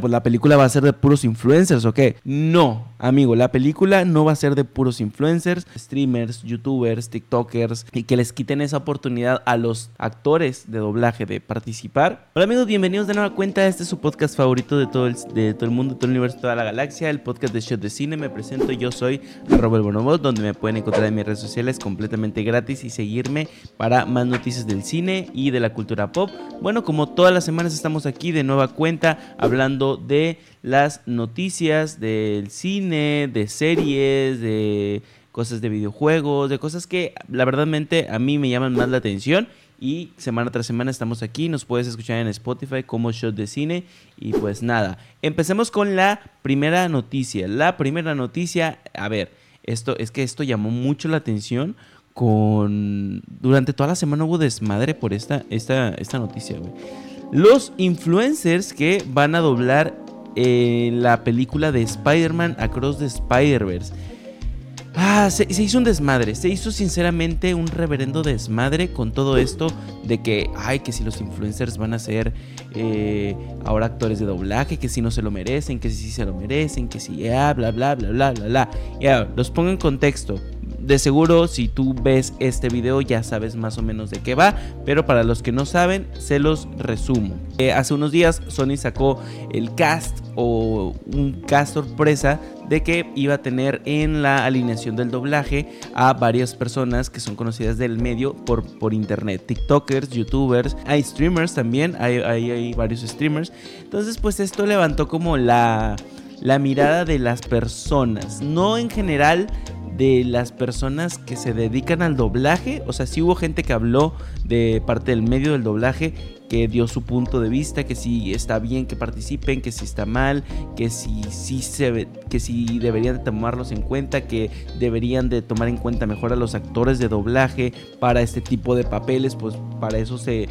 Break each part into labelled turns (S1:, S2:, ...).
S1: pues la película va a ser de puros influencers, ¿o qué? No, amigo, la película no va a ser de puros influencers, streamers, youtubers, tiktokers, y que les quiten esa oportunidad a los actores de doblaje de participar. Hola amigos, bienvenidos de nueva cuenta, este es su podcast favorito de todo el, de todo el mundo, de todo el universo, de toda la galaxia, el podcast de Shot de Cine, me presento, yo soy arroba el bonobot, donde me pueden encontrar en mis redes sociales completamente gratis y seguirme para más noticias del cine y de la cultura pop. Bueno, como todas las semanas estamos aquí de nueva cuenta hablando de las noticias del cine, de series, de cosas de videojuegos, de cosas que la verdadmente a mí me llaman más la atención. Y semana tras semana estamos aquí, nos puedes escuchar en Spotify como Shot de Cine. Y pues nada, empecemos con la primera noticia. La primera noticia, a ver, esto es que esto llamó mucho la atención con... Durante toda la semana hubo desmadre por esta, esta, esta noticia, los influencers que van a doblar eh, la película de Spider-Man Across the Spider-Verse. Ah, se, hizo un desmadre, se hizo sinceramente un reverendo desmadre con todo esto de que, ay, que si los influencers van a ser eh, ahora actores de doblaje, que si no se lo merecen, que si sí se lo merecen, que si ya, bla, bla, bla, bla, bla, bla. Ya, los pongo en contexto de seguro si tú ves este video ya sabes más o menos de qué va, pero para los que no saben se los resumo. Eh, hace unos días Sony sacó el cast o un cast sorpresa de que iba a tener en la alineación del doblaje a varias personas que son conocidas del medio por, por internet, TikTokers, YouTubers, hay streamers también, hay, hay varios streamers. Entonces pues esto levantó como la la mirada de las personas, no en general de las personas que se dedican al doblaje. O sea, sí hubo gente que habló de parte del medio del doblaje que dio su punto de vista, que si está bien que participen, que si está mal, que si, sí se, que si deberían de tomarlos en cuenta, que deberían de tomar en cuenta mejor a los actores de doblaje para este tipo de papeles, pues para eso se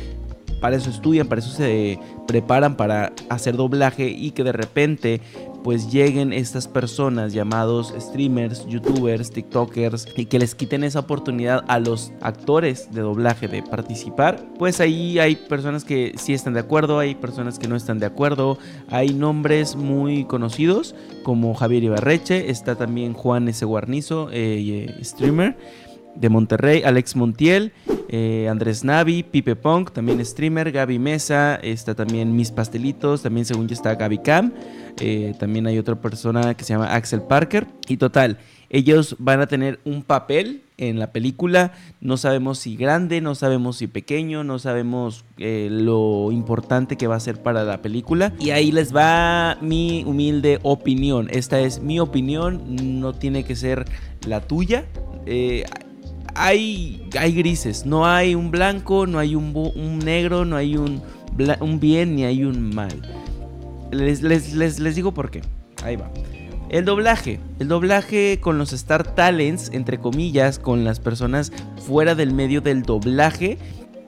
S1: para eso estudian, para eso se preparan para hacer doblaje y que de repente pues lleguen estas personas llamados streamers, youtubers, tiktokers y que les quiten esa oportunidad a los actores de doblaje de participar, pues ahí hay personas que sí están de acuerdo, hay personas que no están de acuerdo, hay nombres muy conocidos como Javier Ibarreche, está también Juan S. Guarnizo, eh, streamer de Monterrey, Alex Montiel, eh, Andrés Navi, Pipe Punk, también streamer, Gaby Mesa, está también Mis Pastelitos, también según yo está Gaby Cam, eh, también hay otra persona que se llama Axel Parker, y total, ellos van a tener un papel en la película, no sabemos si grande, no sabemos si pequeño, no sabemos eh, lo importante que va a ser para la película, y ahí les va mi humilde opinión, esta es mi opinión, no tiene que ser la tuya hay, hay grises, no hay un blanco, no hay un, negro, no hay un, bien ni hay un mal. Les, les, les, digo por qué. Ahí va. El doblaje. El doblaje con los Star Talents, entre comillas, con las personas fuera del medio del doblaje,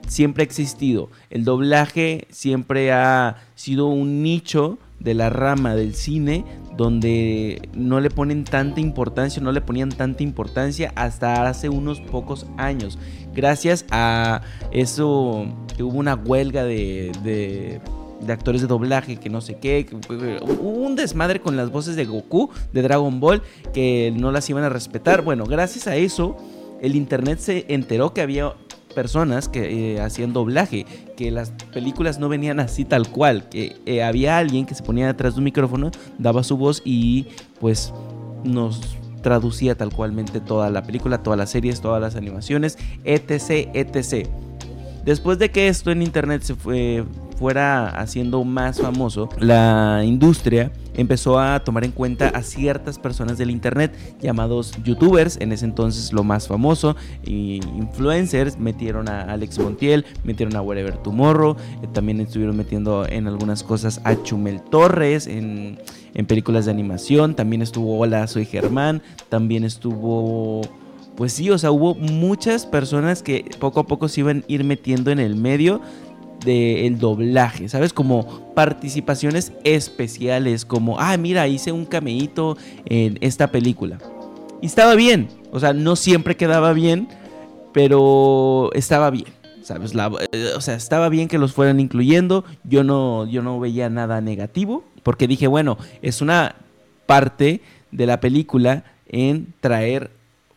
S1: siempre ha existido. El doblaje siempre ha sido un nicho de la rama del cine donde no le ponen tanta importancia, no le ponían tanta importancia hasta hace unos pocos años. Gracias a eso que hubo una huelga de, de, actores de doblaje, que no sé qué, hubo un desmadre con las voces de Goku, de Dragon Ball, que no las iban a respetar. Bueno, gracias a eso, el internet se enteró que había personas que eh, hacían doblaje, que las películas no venían así tal cual, que eh, había alguien que se ponía detrás de un micrófono, daba su voz y pues nos traducía tal cualmente toda la película, todas las series, todas las animaciones, etc, etc. Después de que esto en internet se fue, fuera haciendo más famoso, la industria empezó a tomar en cuenta a ciertas personas del internet llamados youtubers, en ese entonces lo más famoso, y influencers, metieron a Alex Montiel, metieron a Wherever Tomorrow, eh, también estuvieron metiendo en algunas cosas a Chumel Torres, en, en películas de animación, también estuvo Hola, soy Germán, también estuvo pues sí, o sea, hubo muchas personas que poco a poco se iban a ir metiendo en el medio del doblaje, ¿sabes? Como participaciones especiales, como, ah, mira, hice un cameíto en esta película. Y estaba bien, o sea, no siempre quedaba bien, pero estaba bien. ¿Sabes? Eh, o sea, estaba bien que los fueran incluyendo. Yo no, yo no veía nada negativo. Porque dije, bueno, es una parte de la película en traer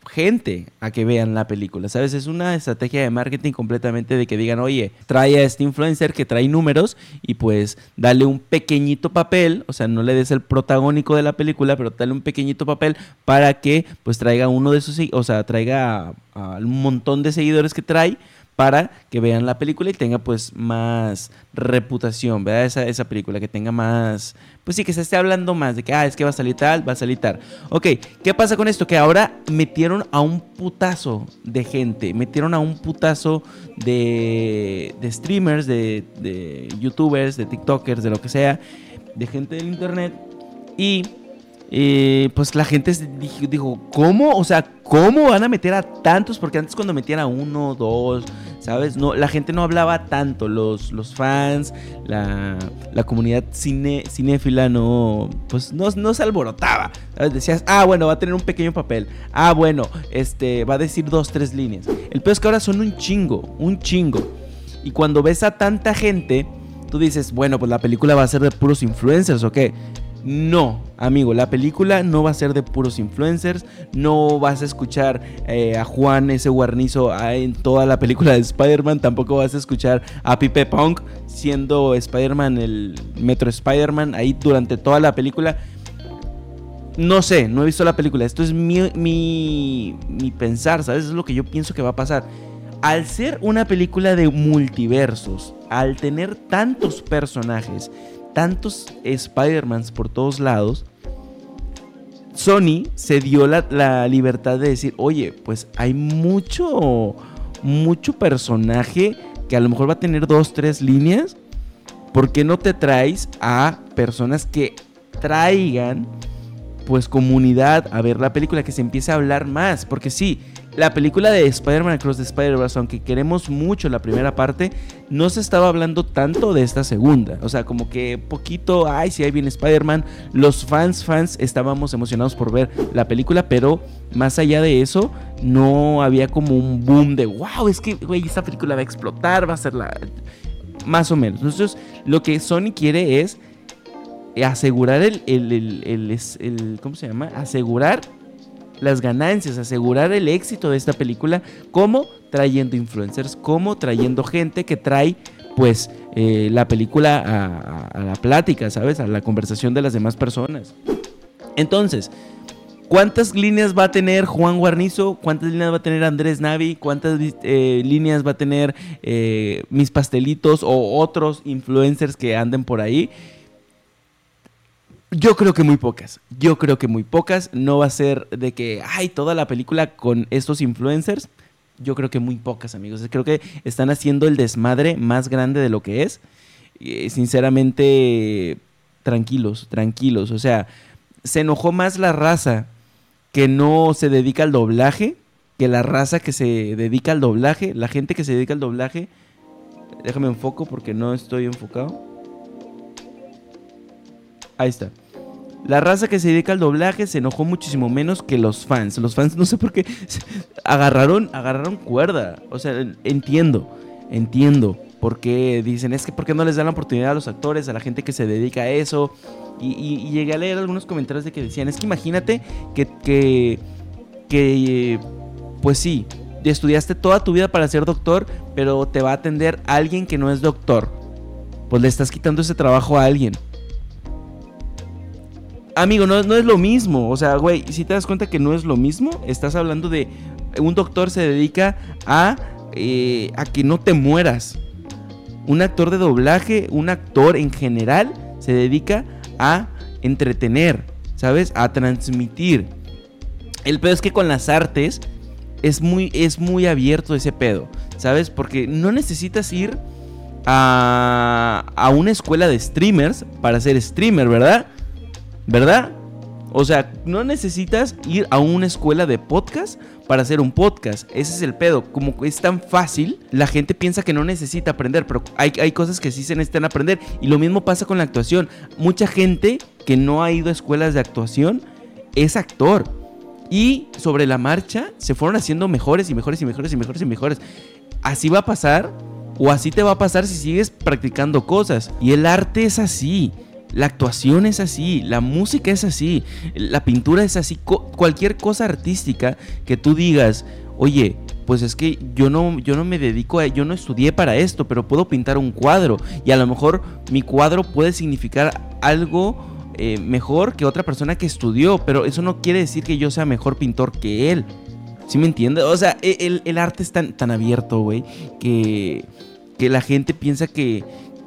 S1: gente a que vean la película, ¿sabes? Es una estrategia de marketing completamente de que digan, oye, trae a este influencer que trae números y pues dale un pequeñito papel, o sea, no le des el protagónico de la película, pero dale un pequeñito papel para que pues traiga uno de sus, o sea, traiga un montón de seguidores que trae para que vean la película y tenga pues más reputación, ¿verdad? Esa, esa película, que tenga más, pues sí, que se esté hablando más de que, ah, es que va a salir tal, va a salir tal. Ok, ¿qué pasa con esto? Que ahora metieron a un putazo de gente, metieron a un putazo de, de streamers, de, de youtubers, de tiktokers, de lo que sea, de gente del internet y eh, pues la gente dijo, ¿cómo? O sea, ¿cómo van a meter a tantos? Porque antes cuando metían a uno, dos, ¿sabes? No, la gente no hablaba tanto, los, los fans, la, comunidad cine, cinéfila no, pues no, no se alborotaba. Decías, ah, bueno, va a tener un pequeño papel. Ah, bueno, este, va a decir dos, tres líneas. El peor es que ahora son un chingo, un chingo. Y cuando ves a tanta gente, tú dices, bueno, pues la película va a ser de puros influencers, ¿o qué? No, amigo, la película no va a ser de puros influencers, no vas a escuchar eh, a Juan ese guarnizo ah, en toda la película de Spider-Man, tampoco vas a escuchar a Pipe Punk siendo Spider-Man, el Metro Spider-Man, ahí durante toda la película. No sé, no he visto la película, esto es mi, mi, mi pensar, ¿sabes? Es lo que yo pienso que va a pasar. Al ser una película de multiversos, al tener tantos personajes, tantos Spider-Mans por todos lados, Sony se dio la, libertad de decir, oye, pues hay mucho, mucho personaje que a lo mejor va a tener dos, tres líneas. ¿Por qué no te traes a personas que traigan, pues, comunidad a ver la película, que se empiece a hablar más? Porque sí, la película de Spider-Man Across the Spider-Verse, aunque queremos mucho la primera parte, no se estaba hablando tanto de esta segunda. O sea, como que poquito, ay, si hay bien Spider-Man. Los fans, fans, estábamos emocionados por ver la película, pero más allá de eso, no había como un boom de, wow, es que, güey, esta película va a explotar, va a ser la... Más o menos. Entonces, lo que Sony quiere es asegurar el, el, el ¿cómo se llama? Asegurar las ganancias, asegurar el éxito de esta película, como trayendo influencers, como trayendo gente que trae pues eh, la película a, la plática, ¿sabes? A la conversación de las demás personas. Entonces, ¿cuántas líneas va a tener Juan Guarnizo? ¿Cuántas líneas va a tener Andrés Navi? ¿Cuántas eh, líneas va a tener eh, mis pastelitos o otros influencers que anden por ahí? Yo creo que muy pocas. Yo creo que muy pocas. No va a ser de que, hay toda la película con estos influencers. Yo creo que muy pocas, amigos. Creo que están haciendo el desmadre más grande de lo que es. sinceramente, tranquilos, tranquilos. O sea, se enojó más la raza que no se dedica al doblaje que la raza que se dedica al doblaje. La gente que se dedica al doblaje. Déjame enfoco porque no estoy enfocado. Ahí está. La raza que se dedica al doblaje se enojó muchísimo menos que los fans. Los fans no sé por qué agarraron, agarraron cuerda. O sea, entiendo, entiendo por qué dicen, es que por qué no les dan la oportunidad a los actores, a la gente que se dedica a eso. Y, llegué a leer algunos comentarios de que decían, es que imagínate que, que, que pues sí, estudiaste toda tu vida para ser doctor, pero te va a atender alguien que no es doctor. Pues le estás quitando ese trabajo a alguien. Amigo, no, es lo mismo. O sea, güey, si te das cuenta que no es lo mismo, estás hablando de un doctor se dedica a, eh, a que no te mueras. Un actor de doblaje, un actor en general, se dedica a entretener, ¿sabes? A transmitir. El pedo es que con las artes es muy, es muy abierto ese pedo, ¿sabes? Porque no necesitas ir a, a una escuela de streamers para ser streamer, ¿verdad? ¿Verdad? O sea, no necesitas ir a una escuela de podcast para hacer un podcast. Ese es el pedo. Como es tan fácil, la gente piensa que no necesita aprender, pero hay, hay, cosas que sí se necesitan aprender. Y lo mismo pasa con la actuación. Mucha gente que no ha ido a escuelas de actuación es actor. Y sobre la marcha se fueron haciendo mejores y mejores y mejores y mejores y mejores. así va a pasar o así te va a pasar si sigues practicando cosas. Y el arte es así. La actuación es así, la música es así, la pintura es así, cualquier cosa artística que tú digas, oye, pues es que yo no, yo no me dedico a, yo no estudié para esto, pero puedo pintar un cuadro y a lo mejor mi cuadro puede significar algo eh, mejor que otra persona que estudió, pero eso no quiere decir que yo sea mejor pintor que él. ¿Sí me entiendes? O sea, e, el, arte es tan, tan abierto, güey, que, que la gente piensa que,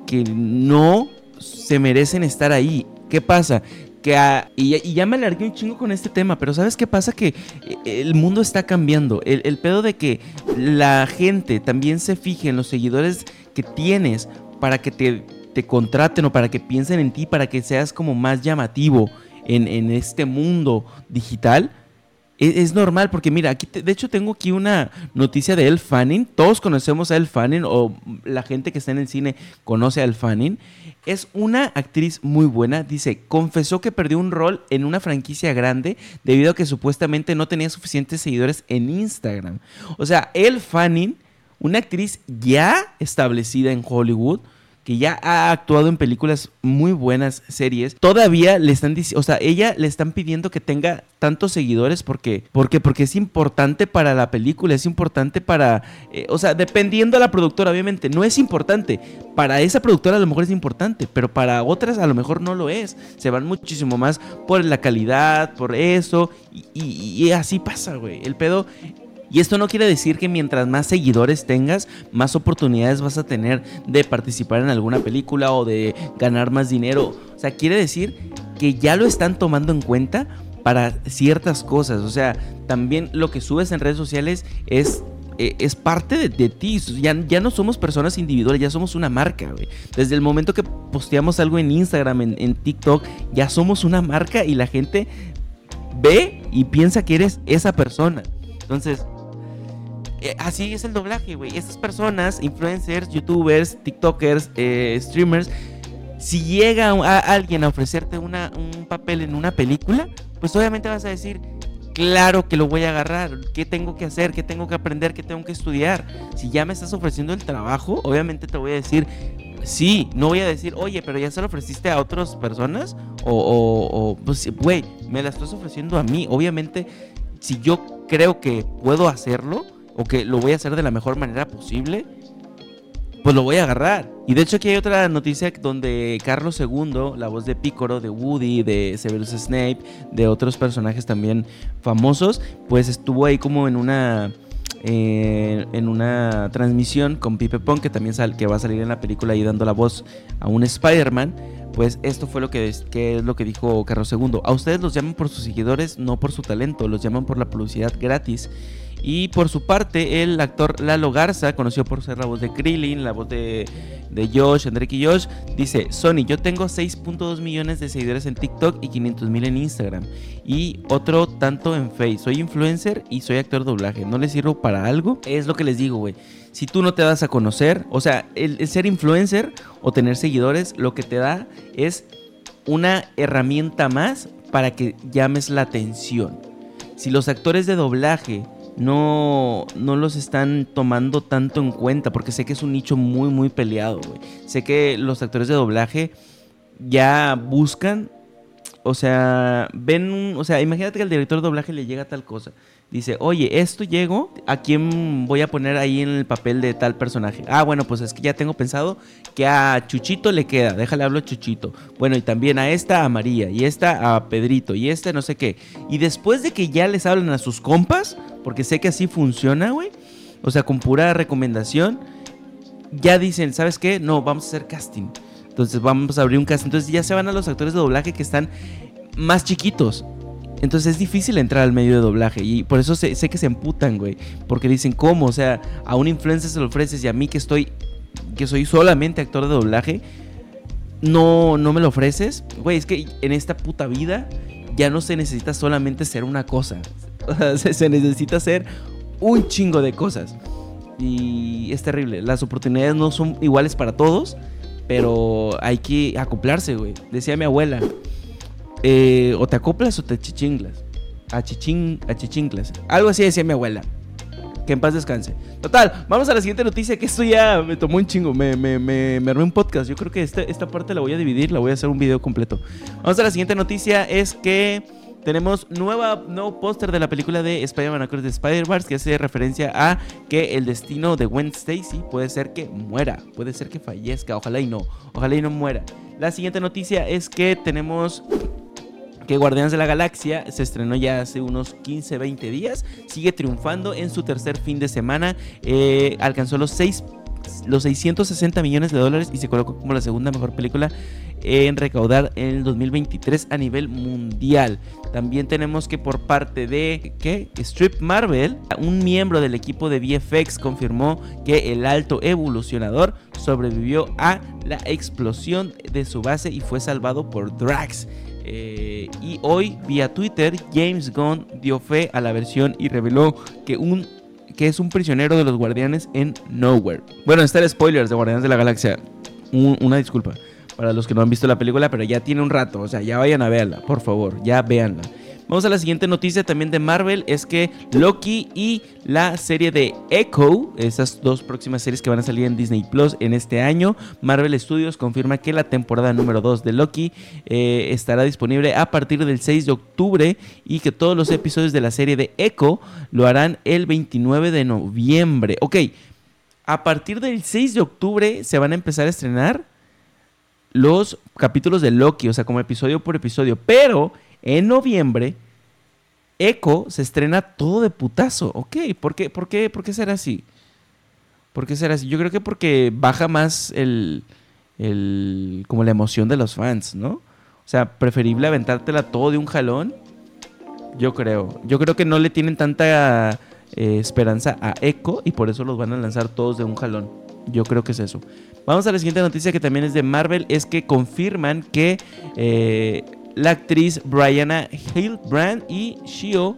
S1: que no se merecen estar ahí. ¿Qué pasa? Que y, ya me alargué un chingo con este tema, pero ¿sabes qué pasa? Que eh, el mundo está cambiando. El, el pedo de que la gente también se fije en los seguidores que tienes para que te, te contraten o para que piensen en ti, para que seas como más llamativo en, en este mundo digital es, normal, porque mira, aquí de hecho tengo aquí una noticia de Elle Fanning. Todos conocemos a Elle Fanning, o la gente que está en el cine conoce a Elle Fanning. Es una actriz muy buena. Dice, confesó que perdió un rol en una franquicia grande debido a que supuestamente no tenía suficientes seguidores en Instagram. O sea, Elle Fanning, una actriz ya establecida en Hollywood, que ya ha actuado en películas muy buenas series, todavía le están diciendo, o sea, ella le están pidiendo que tenga tantos seguidores porque, porque, porque es importante para la película, es importante para, eh, o sea, dependiendo de la productora, obviamente, no es importante. Para esa productora a lo mejor es importante, pero para otras a lo mejor no lo es. Se van muchísimo más por la calidad, por eso, y, y así pasa, güey. El pedo y esto no quiere decir que mientras más seguidores tengas, más oportunidades vas a tener de participar en alguna película o de ganar más dinero. O sea, quiere decir que ya lo están tomando en cuenta para ciertas cosas. O sea, también lo que subes en redes sociales es eh, es parte de, ti. Ya, ya, no somos personas individuales, ya somos una marca. Desde el momento que posteamos algo en Instagram, en, en, TikTok, ya somos una marca y la gente ve y piensa que eres esa persona. Entonces, así es el doblaje, güey. Estas personas, influencers, youtubers, tiktokers, eh, streamers, si llega a, alguien a ofrecerte una, un papel en una película, pues obviamente vas a decir, claro que lo voy a agarrar. ¿Qué tengo que hacer? ¿Qué tengo que aprender? ¿Qué tengo que estudiar? Si ya me estás ofreciendo el trabajo, obviamente te voy a decir, sí. No voy a decir, oye, pero ya se lo ofreciste a otras personas. O pues, güey, me la estás ofreciendo a mí. Obviamente, si yo creo que puedo hacerlo, o que lo voy a hacer de la mejor manera posible, pues lo voy a agarrar. Y de hecho aquí hay otra noticia donde Carlos II, la voz de Pícoro, de Woody, de Severus Snape, de otros personajes también famosos, pues estuvo ahí como en una... Eh, en una transmisión con Pipe Pong, que también sal, que va a salir en la película y dando la voz a un Spider-Man, pues esto fue lo que, que, es lo que dijo Carlos II. A ustedes los llaman por sus seguidores, no por su talento, los llaman por la publicidad gratis. Y por su parte, el actor Lalo Garza, conocido por ser la voz de Krillin, la voz de, Josh, Enrique y Josh, dice, Sony, yo tengo 6.2 millones de seguidores en TikTok y 500 mil en Instagram. Y otro tanto en Face. Soy influencer y soy actor de doblaje. ¿No les sirvo para algo? Es lo que les digo, güey. Si tú no te das a conocer, o sea, el ser influencer o tener seguidores, lo que te da es una herramienta más para que llames la atención. Si los actores de doblaje no, no los están tomando tanto en cuenta, porque sé que es un nicho muy, muy peleado. Sé que los actores de doblaje ya buscan, o sea, ven, o sea, imagínate que al director de doblaje le llega tal cosa dice, oye, esto llego, ¿a quién voy a poner ahí en el papel de tal personaje? Ah, bueno, pues es que ya tengo pensado que a Chuchito le queda, déjale hablo a Chuchito. Bueno, y también a esta a María, y esta a Pedrito, y esta no sé qué. Y después de que ya les hablan a sus compas, porque sé que así funciona, güey, o sea, con pura recomendación, ya dicen, ¿sabes qué? No, vamos a hacer casting. Entonces vamos a abrir un casting. Entonces ya se van a los actores de doblaje que están más chiquitos. Entonces es difícil entrar al medio de doblaje y por eso sé, que se emputan, güey. Porque dicen, ¿cómo? O sea, a un influencer se lo ofreces y a mí que estoy, que soy solamente actor de doblaje, no, no me lo ofreces. Güey, es que en esta puta vida ya no se necesita solamente ser una cosa. Se, necesita hacer un chingo de cosas. Y es terrible. Las oportunidades no son iguales para todos, pero hay que acoplarse, güey. Decía mi abuela. Eh, o te acoplas o te chichinglas. A, chichin, a chichinglas. Algo así decía mi abuela. Que en paz descanse. Total, vamos a la siguiente noticia, que esto ya me tomó un chingo, me, me, me, me armé un podcast. Yo creo que este, esta parte la voy a dividir, la voy a hacer un video completo. Vamos a la siguiente noticia, es que tenemos nueva, nuevo póster de la película de Spider-Man Across the Spider-Verse que hace referencia a que el destino de Gwen Stacy puede ser que muera, puede ser que fallezca, ojalá y no, ojalá y no muera. La siguiente noticia es que tenemos que Guardianes de la Galaxia se estrenó ya hace unos 15, 20 días, sigue triunfando en su tercer fin de semana, eh, alcanzó los 6 los 660 millones de dólares y se colocó como la segunda mejor película en recaudar en el 2023 a nivel mundial. También tenemos que por parte de ¿qué? Strip Marvel, un miembro del equipo de VFX confirmó que el alto evolucionador sobrevivió a la explosión de su base y fue salvado por Drax. Eh, y hoy, vía Twitter, James Gunn dio fe a la versión y reveló que un que es un prisionero de los guardianes en Nowhere. Bueno, está el spoilers de Guardianes de la Galaxia. una disculpa para los que no han visto la película, pero ya tiene un rato, o sea, ya vayan a verla, por favor, ya véanla. Vamos a la siguiente noticia también de Marvel, es que Loki y la serie de Echo, esas dos próximas series que van a salir en Disney Plus en este año, Marvel Studios confirma que la temporada número 2 de Loki eh, estará disponible a partir del 6 de octubre y que todos los episodios de la serie de Echo lo harán el 29 de noviembre. Ok, a partir del 6 de octubre se van a empezar a estrenar los capítulos de Loki, o sea, como episodio por episodio. Pero en noviembre, Echo se estrena todo de putazo. Ok, ¿por qué, por qué, por qué será así? ¿Por qué será así? Yo creo que porque baja más el, el, como la emoción de los fans, ¿no? O sea, preferible aventártela todo de un jalón. Yo creo. Yo creo que no le tienen tanta eh, esperanza a Echo y por eso los van a lanzar todos de un jalón. Yo creo que es eso. Vamos a la siguiente noticia que también es de Marvel, es que confirman que eh, la actriz Brianna Hillbrand y Shio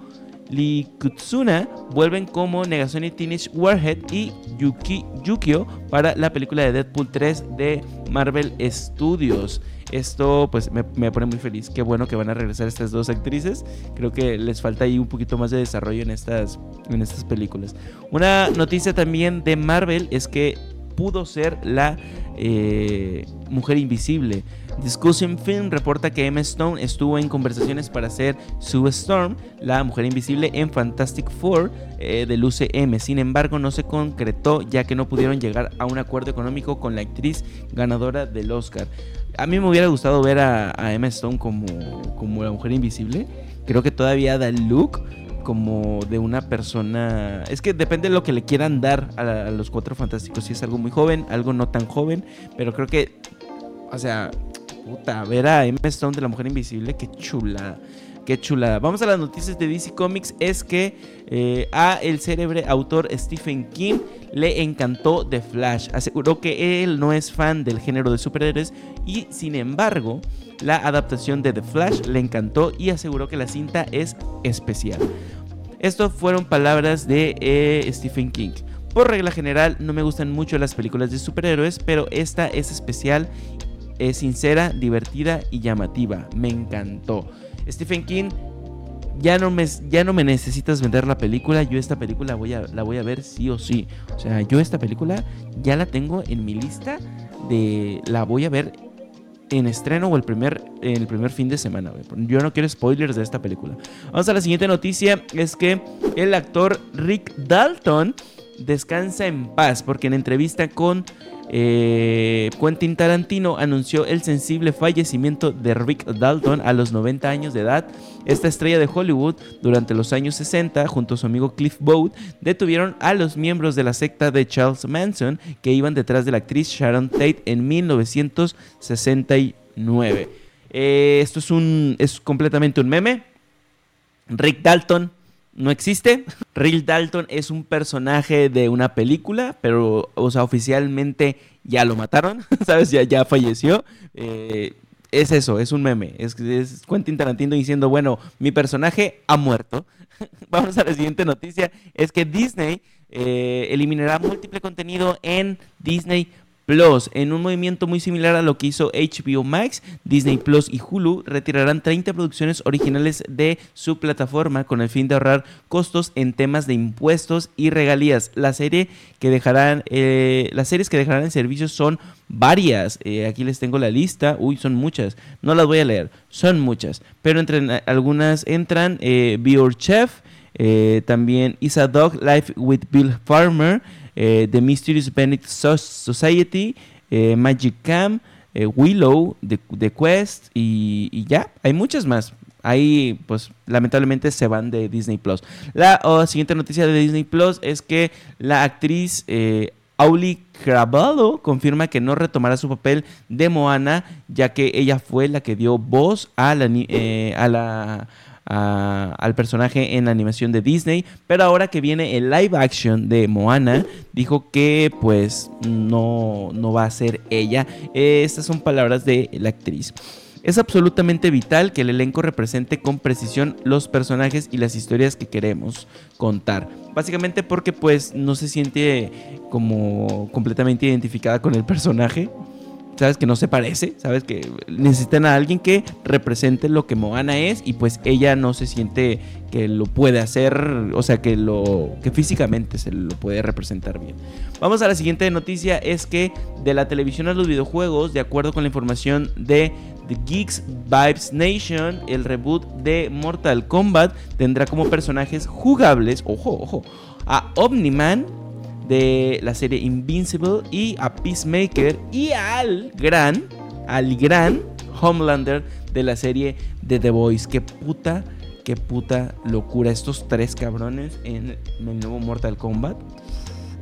S1: Likutsuna vuelven como Negación Teenage Warhead y Yuki, Yukio para la película de Deadpool 3 de Marvel Studios. Esto pues me, me, pone muy feliz. Qué bueno que van a regresar estas dos actrices. Creo que les falta ahí un poquito más de desarrollo en estas, en estas películas. Una noticia también de Marvel es que pudo ser la eh, mujer invisible. Discussion Film reporta que Emma Stone estuvo en conversaciones para hacer Sue Storm, la mujer invisible, en Fantastic Four eh, del UCM. Sin embargo, no se concretó ya que no pudieron llegar a un acuerdo económico con la actriz ganadora del Oscar. A mí me hubiera gustado ver a, Emma Stone como, como la mujer invisible. Creo que todavía da el look como de una persona. Es que depende de lo que le quieran dar a, los cuatro fantásticos. Si es algo muy joven, algo no tan joven. Pero creo que. O sea, puta, ver a Emma Stone de la Mujer Invisible, qué chulada. Qué chulada. Vamos a las noticias de DC Comics. Es que eh, a el célebre autor Stephen King le encantó The Flash. Aseguró que él no es fan del género de superhéroes y sin embargo la adaptación de The Flash le encantó y aseguró que la cinta es especial. Estas fueron palabras de eh, Stephen King. Por regla general, no me gustan mucho las películas de superhéroes, pero esta es especial, es sincera, divertida y llamativa. Me encantó. Stephen King, ya no me, ya no me necesitas vender la película. Yo esta película voy a, la voy a ver sí o sí. O sea, yo esta película ya la tengo en mi lista de la voy a ver en estreno o el primer, el primer fin de semana. Yo no quiero spoilers de esta película. Vamos a la siguiente noticia. Es que el actor Rick Dalton descansa en paz porque en entrevista con eh, Quentin Tarantino anunció el sensible fallecimiento de Rick Dalton a los 90 años de edad. Esta estrella de Hollywood durante los años 60 junto a su amigo Cliff Booth detuvieron a los miembros de la secta de Charles Manson que iban detrás de la actriz Sharon Tate en 1969. Eh, esto es, un, es completamente un meme. Rick Dalton no existe. Rick Dalton es un personaje de una película, pero, o sea, oficialmente ya lo mataron, ¿sabes? Ya, falleció. Eh, es eso, es un meme. Es, es Quentin Tarantino diciendo, bueno, mi personaje ha muerto. Vamos a la siguiente noticia. Es que Disney eh, eliminará múltiple contenido en Disney Plus. En un movimiento muy similar a lo que hizo HBO Max, Disney Plus y Hulu retirarán 30 producciones originales de su plataforma con el fin de ahorrar costos en temas de impuestos y regalías. La serie que dejarán, eh, las series que dejarán en servicio son varias. Eh, aquí les tengo la lista. Uy, son muchas. No las voy a leer. Son muchas. Pero entre algunas entran eh, Be Your Chef. También Is a Dog Life with Bill Farmer. Eh, The Mysterious Benedict Society, eh, Magic Cam, eh, Willow, The, Quest y, ya, hay muchas más. Ahí, pues, lamentablemente se van de Disney Plus. La siguiente noticia de Disney Plus es que la actriz Auli Cravallo confirma que no retomará su papel de Moana, ya que ella fue la que dio voz a la al personaje en la animación de Disney, pero ahora que viene el live action de Moana, dijo que pues no, no va a ser ella. Estas son palabras de la actriz. Es absolutamente vital que el elenco represente con precisión los personajes y las historias que queremos contar. Básicamente porque pues no se siente como completamente identificada con el personaje sabes que no se parece, sabes que necesitan a alguien que represente lo que Moana es y pues ella no se siente que lo puede hacer, o sea, que lo que físicamente se lo puede representar bien. Vamos a la siguiente noticia es que de la televisión a los videojuegos, de acuerdo con la información de The Geeks Vibes Nation, el reboot de Mortal Kombat tendrá como personajes jugables, ojo, ojo, a Omniman de la serie Invincible y a Peacemaker y al gran, al gran Homelander de la serie de The Boys. Qué puta, qué puta locura estos tres cabrones en el nuevo Mortal Kombat.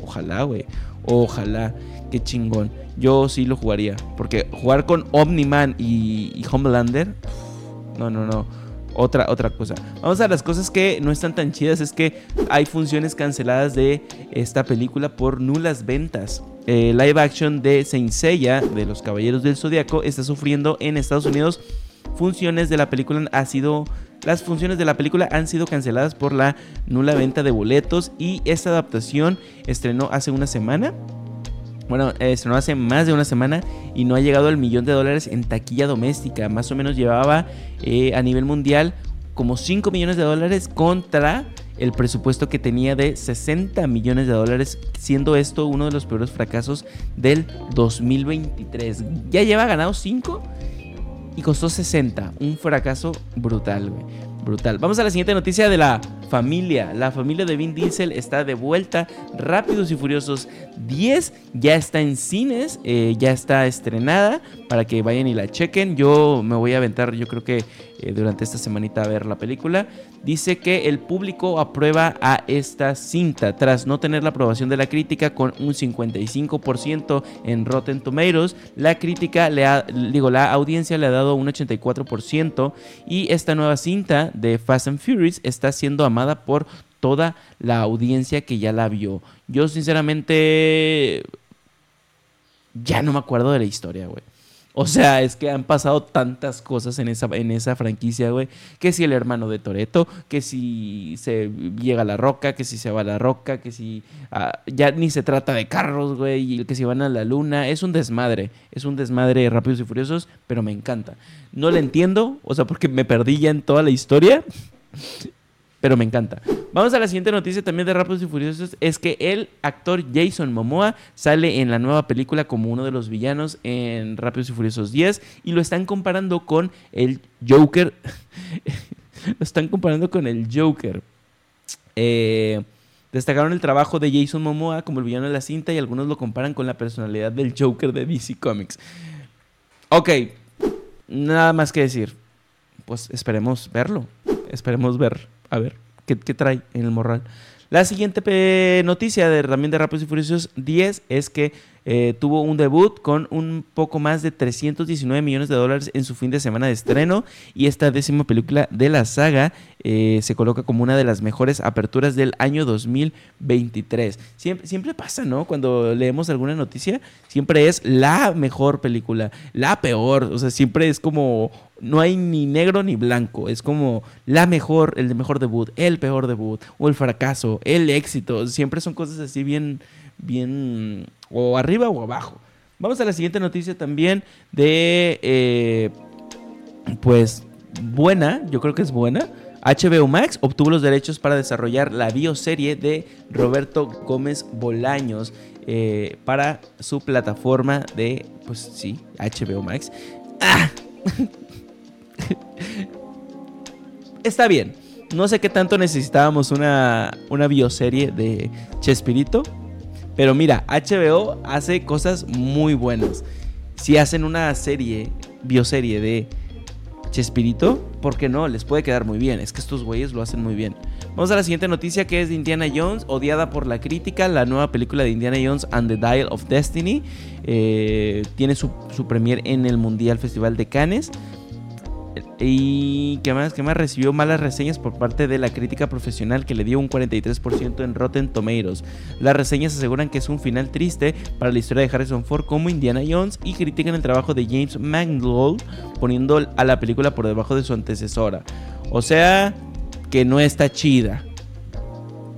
S1: Ojalá, güey. Ojalá. Qué chingón. Yo sí lo jugaría. Porque jugar con Omni-Man y, y Homelander. No, no, no otra, otra cosa. Vamos a las cosas que no están tan chidas. Es que hay funciones canceladas de esta película por nulas ventas. Eh, live action de Saint Seiya, de los Caballeros del Zodiaco, está sufriendo en Estados Unidos. Funciones de la película ha sido. Las funciones de la película han sido canceladas por la nula venta de boletos. Y esta adaptación estrenó hace una semana. Bueno, estrenó hace más de una semana y no ha llegado al millón de dólares en taquilla doméstica. Más o menos llevaba eh, a nivel mundial como 5 millones de dólares contra el presupuesto que tenía de 60 millones de dólares, siendo esto uno de los peores fracasos del 2023. Ya lleva ganado 5 y costó 60. Un fracaso brutal, brutal. Vamos a la siguiente noticia de la familia. La familia de Vin Diesel está de vuelta. Rápidos y Furiosos 10 ya está en cines, eh, ya está estrenada para que vayan y la chequen. Yo me voy a aventar, yo creo que eh, durante esta semanita a ver la película. Dice que el público aprueba a esta cinta tras no tener la aprobación de la crítica con un 55% en Rotten Tomatoes. La crítica le ha, digo, la audiencia le ha dado un 84% y esta nueva cinta de Fast and Furious está siendo amada por toda la audiencia que ya la vio. Yo sinceramente ya no me acuerdo de la historia, güey. O sea, es que han pasado tantas cosas en esa, en esa franquicia, güey. Que si el hermano de Toreto, que si se llega a la roca, que si se va a la roca, que si ah, ya ni se trata de carros, güey, y que si van a la luna. Es un desmadre. Es un desmadre rápidos y furiosos, pero me encanta. No le entiendo, o sea, porque me perdí ya en toda la historia pero me encanta. Vamos a la siguiente noticia también de Rápidos y Furiosos. Es que el actor Jason Momoa sale en la nueva película como uno de los villanos en Rápidos y Furiosos 10 y lo están comparando con el Joker. lo están comparando con el Joker. Eh, destacaron el trabajo de Jason Momoa como el villano de la cinta y algunos lo comparan con la personalidad del Joker de DC Comics. Ok, nada más que decir. Pues esperemos verlo. Esperemos ver a ver, ¿qué, trae en el morral? La siguiente noticia de también de Rápidos y Furiosos 10 es que eh, tuvo un debut con un poco más de 319 millones de dólares en su fin de semana de estreno y esta décima película de la saga eh, se coloca como una de las mejores aperturas del año 2023. Siempre, siempre pasa, ¿no? Cuando leemos alguna noticia, siempre es la mejor película, la peor, o sea, siempre es como no hay ni negro ni blanco, es como la mejor, el mejor debut, el peor debut, o el fracaso, el éxito, siempre son cosas así bien, bien o arriba o abajo. Vamos a la siguiente noticia también de, eh, pues, buena, yo creo que es buena. HBO Max obtuvo los derechos para desarrollar la bioserie de Roberto Gómez Bolaños eh, para su plataforma de, pues sí, HBO Max. ¡Ah! Está bien. No sé qué tanto necesitábamos una, una bioserie de Chespirito. Pero mira, HBO hace cosas muy buenas. Si hacen una serie, bioserie de Chespirito, ¿por qué no? Les puede quedar muy bien. Es que estos güeyes lo hacen muy bien. Vamos a la siguiente noticia que es de Indiana Jones, odiada por la crítica, la nueva película de Indiana Jones and the Dial of Destiny. Eh, tiene su, su premier en el Mundial Festival de Cannes. Y que más, que recibió malas reseñas por parte de la crítica profesional que le dio un 43% en Rotten Tomatoes. Las reseñas aseguran que es un final triste para la historia de Harrison Ford como Indiana Jones y critican el trabajo de James Mangold poniendo a la película por debajo de su antecesora. O sea, que no está chida.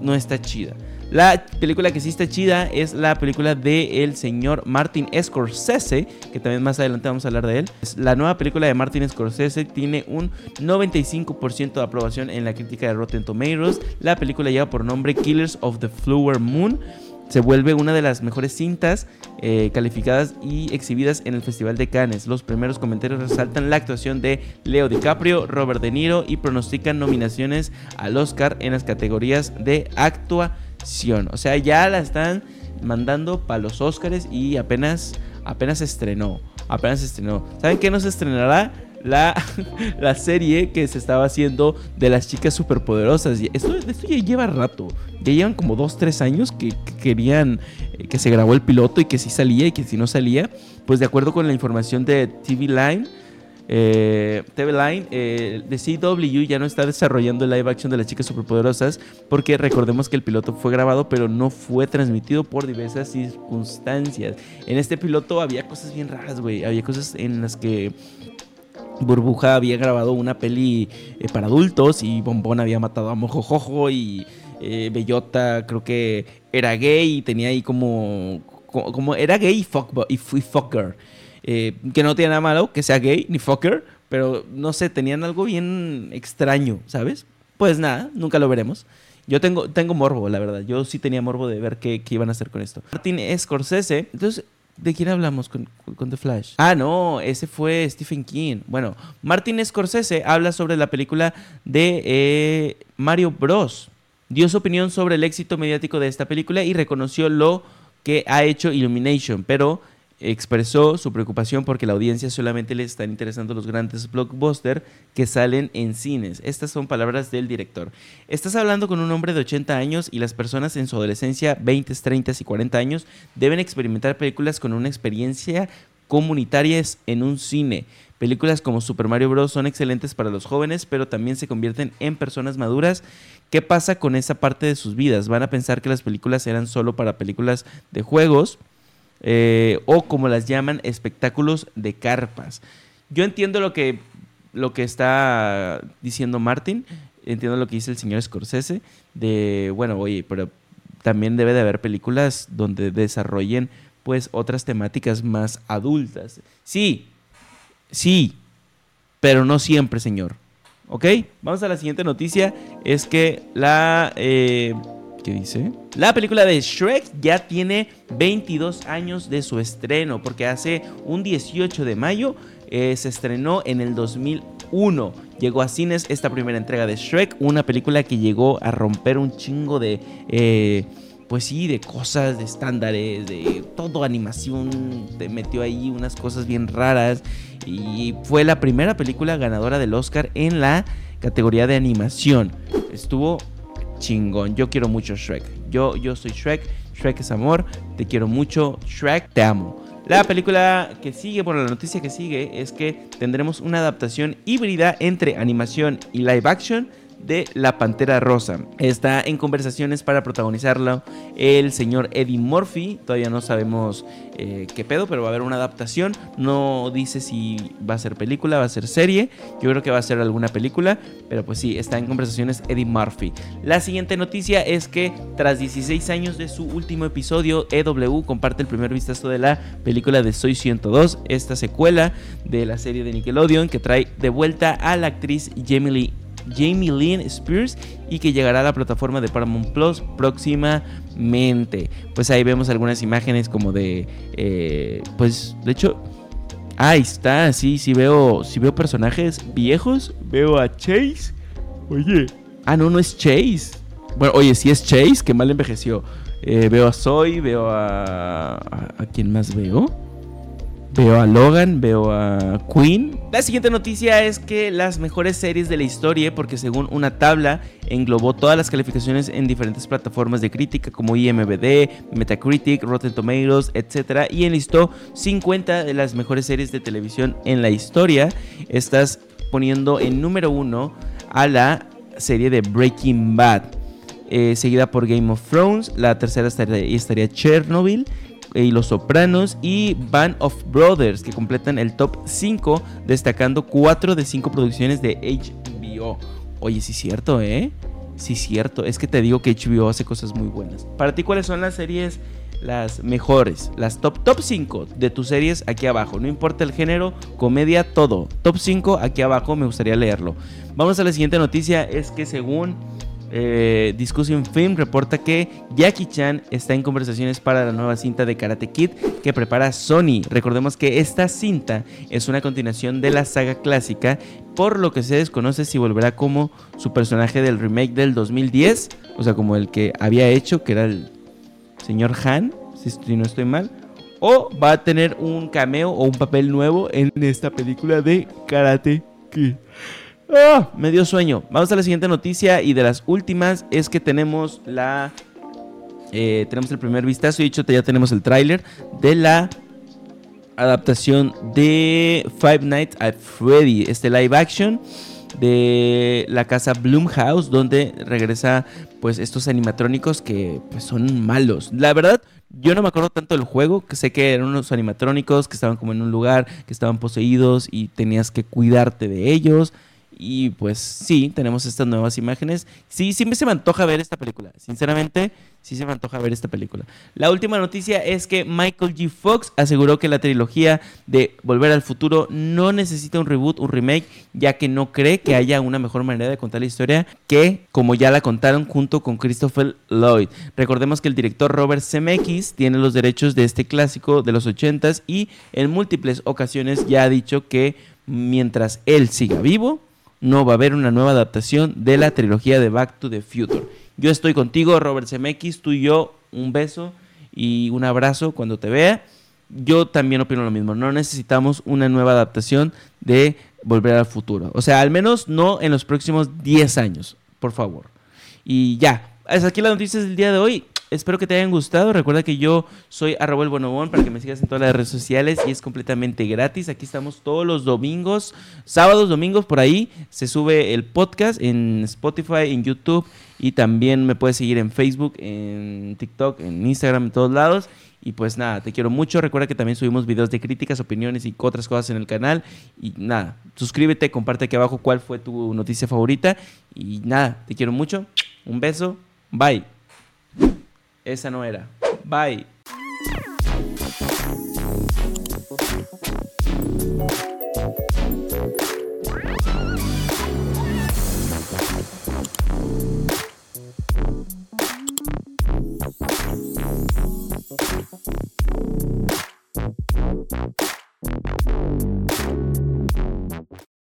S1: No está chida. La película que sí está chida es la película de el señor Martin Scorsese, que también más adelante vamos a hablar de él. La nueva película de Martin Scorsese tiene un 95% de aprobación en la crítica de Rotten Tomatoes. La película lleva por nombre Killers of the Flower Moon se vuelve una de las mejores cintas eh, calificadas y exhibidas en el Festival de Cannes. Los primeros comentarios resaltan la actuación de Leo DiCaprio, Robert De Niro y pronostican nominaciones al Oscar en las categorías de actuación. O sea, ya la están mandando para los Oscars y apenas, apenas estrenó. Apenas estrenó. ¿Saben qué no se estrenará? la, la serie que se estaba haciendo de las chicas superpoderosas. Esto, esto ya lleva rato. Ya llevan como 2, 3 años que, querían eh, que se grabó el piloto y que si salía y que si no salía. Pues de acuerdo con la información de TV Line. Eh, TV Line, eh, de CW ya no está desarrollando el live action de las chicas superpoderosas porque recordemos que el piloto fue grabado pero no fue transmitido por diversas circunstancias. En este piloto había cosas bien raras, güey. Había cosas en las que Burbuja había grabado una peli eh, para adultos y Bombón había matado a Mojojojo y eh, Bellota creo que era gay y tenía ahí como, como, era gay y, fuck, fucker. Eh, que no tiene nada malo que sea gay ni fucker, pero no sé, tenían algo bien extraño, ¿sabes? Pues nada, nunca lo veremos. Yo tengo, tengo morbo, la verdad. Yo sí tenía morbo de ver qué, qué iban a hacer con esto. Martin Scorsese, entonces ¿De quién hablamos con, The Flash? Ah, no, ese fue Stephen King. Bueno, Martin Scorsese habla sobre la película de eh, Mario Bros. Dio su opinión sobre el éxito mediático de esta película y reconoció lo que ha hecho Illumination, pero expresó su preocupación porque la audiencia solamente le están interesando los grandes blockbusters que salen en cines. Estas son palabras del director. Estás hablando con un hombre de 80 años y las personas en su adolescencia, 20, 30 y 40 años, deben experimentar películas con una experiencia comunitaria en un cine. Películas como Super Mario Bros. son excelentes para los jóvenes, pero también se convierten en personas maduras. ¿Qué pasa con esa parte de sus vidas? ¿Van a pensar que las películas eran solo para películas de juegos? Eh, o como las llaman, espectáculos de carpas. Yo entiendo lo que, lo que está diciendo Martin, entiendo lo que dice el señor Scorsese, de, bueno, oye, pero también debe de haber películas donde desarrollen pues otras temáticas más adultas. Sí, sí, pero no siempre, señor. ¿Ok? Vamos a la siguiente noticia. Es que la... Eh, ¿Qué dice? La película de Shrek ya tiene 22 años de su estreno, porque hace un 18 de mayo eh, se estrenó en el 2001. Llegó a cines esta primera entrega de Shrek, una película que llegó a romper un chingo de... Eh, pues sí, de cosas, de estándares, de todo animación, te metió ahí unas cosas bien raras y fue la primera película ganadora del Oscar en la categoría de animación. Estuvo chingón. Yo quiero mucho Shrek. Yo, yo soy Shrek. Shrek es amor. Te quiero mucho. Shrek, te amo. La película que sigue, bueno, la noticia que sigue es que tendremos una adaptación híbrida entre animación y live action de La Pantera Rosa. Está en conversaciones para protagonizarlo el señor Eddie Murphy. Todavía no sabemos eh, qué pedo, pero va a haber una adaptación. No dice si va a ser película, va a ser serie. Yo creo que va a ser alguna película, pero pues sí, está en conversaciones Eddie Murphy. La siguiente noticia es que tras 16 años de su último episodio, EW comparte el primer vistazo de la película de Soy 102, esta secuela de la serie de Nickelodeon que trae de vuelta a la actriz Jamie Lee Jamie Lynn Spears y que llegará a la plataforma de Paramount Plus próximamente. Pues ahí vemos algunas imágenes como de, eh, pues de hecho, ahí está, sí, sí veo, sí veo personajes viejos, veo a Chase, oye, ah no, no es Chase. Bueno, oye, si es Chase, que mal envejeció. Eh, veo a Zoe, veo a, a... ¿A quién más veo? Veo a Logan, veo a Queen. La siguiente noticia es que las mejores series de la historia, porque según una tabla englobó todas las calificaciones en diferentes plataformas de crítica como IMBD, Metacritic, Rotten Tomatoes, etc. Y enlistó 50 de las mejores series de televisión en la historia. Estás poniendo en número uno a la serie de Breaking Bad. Eh, seguida por Game of Thrones, la tercera estaría, estaría Chernobyl y Los Sopranos y Band of Brothers que completan el top 5 destacando 4 de 5 producciones de HBO. Oye, sí es cierto, ¿eh? Sí es cierto, es que te digo que HBO hace cosas muy buenas. Para ti, ¿cuáles son las series las mejores? Las top top 5 de tus series aquí abajo. No importa el género, comedia, todo. Top 5 aquí abajo, me gustaría leerlo. Vamos a la siguiente noticia, es que según eh, Discussion Film reporta que Jackie Chan está en conversaciones para la nueva cinta de Karate Kid que prepara Sony. Recordemos que esta cinta es una continuación de la saga clásica, por lo que se desconoce si volverá como su personaje del remake del 2010, o sea, como el que había hecho, que era el señor Han, si no estoy mal, o va a tener un cameo o un papel nuevo en esta película de Karate Kid. Ah, me dio sueño. Vamos a la siguiente noticia y de las últimas es que tenemos la... Eh, tenemos el primer vistazo y dicho ya tenemos el tráiler de la adaptación de Five Nights at Freddy, este live action de la casa Bloomhouse donde regresa pues estos animatrónicos que pues, son malos. La verdad, yo no me acuerdo tanto del juego, que sé que eran unos animatrónicos que estaban como en un lugar, que estaban poseídos y tenías que cuidarte de ellos. Y pues sí, tenemos estas nuevas imágenes. Sí, siempre se me antoja ver esta película. Sinceramente, sí se me antoja ver esta película. La última noticia es que Michael G. Fox aseguró que la trilogía de Volver al Futuro no necesita un reboot, un remake, ya que no cree que haya una mejor manera de contar la historia que como ya la contaron junto con Christopher Lloyd. Recordemos que el director Robert Zemeckis tiene los derechos de este clásico de los 80s y en múltiples ocasiones ya ha dicho que mientras él siga vivo, no va a haber una nueva adaptación de la trilogía de Back to the Future. Yo estoy contigo, Robert Zemeckis, tú y yo, un beso y un abrazo cuando te vea. Yo también opino lo mismo, no necesitamos una nueva adaptación de Volver al Futuro. O sea, al menos no en los próximos 10 años, por favor. Y ya, es aquí las noticias del día de hoy. Espero que te hayan gustado. Recuerda que yo soy arroba el bonobón para que me sigas en todas las redes sociales y es completamente gratis. Aquí estamos todos los domingos, sábados, domingos por ahí. Se sube el podcast en Spotify, en YouTube y también me puedes seguir en Facebook, en TikTok, en Instagram, en todos lados. Y pues nada, te quiero mucho. Recuerda que también subimos videos de críticas, opiniones y otras cosas en el canal. Y nada, suscríbete, comparte aquí abajo cuál fue tu noticia favorita. Y nada, te quiero mucho. Un beso. Bye. Esa no era. Bye.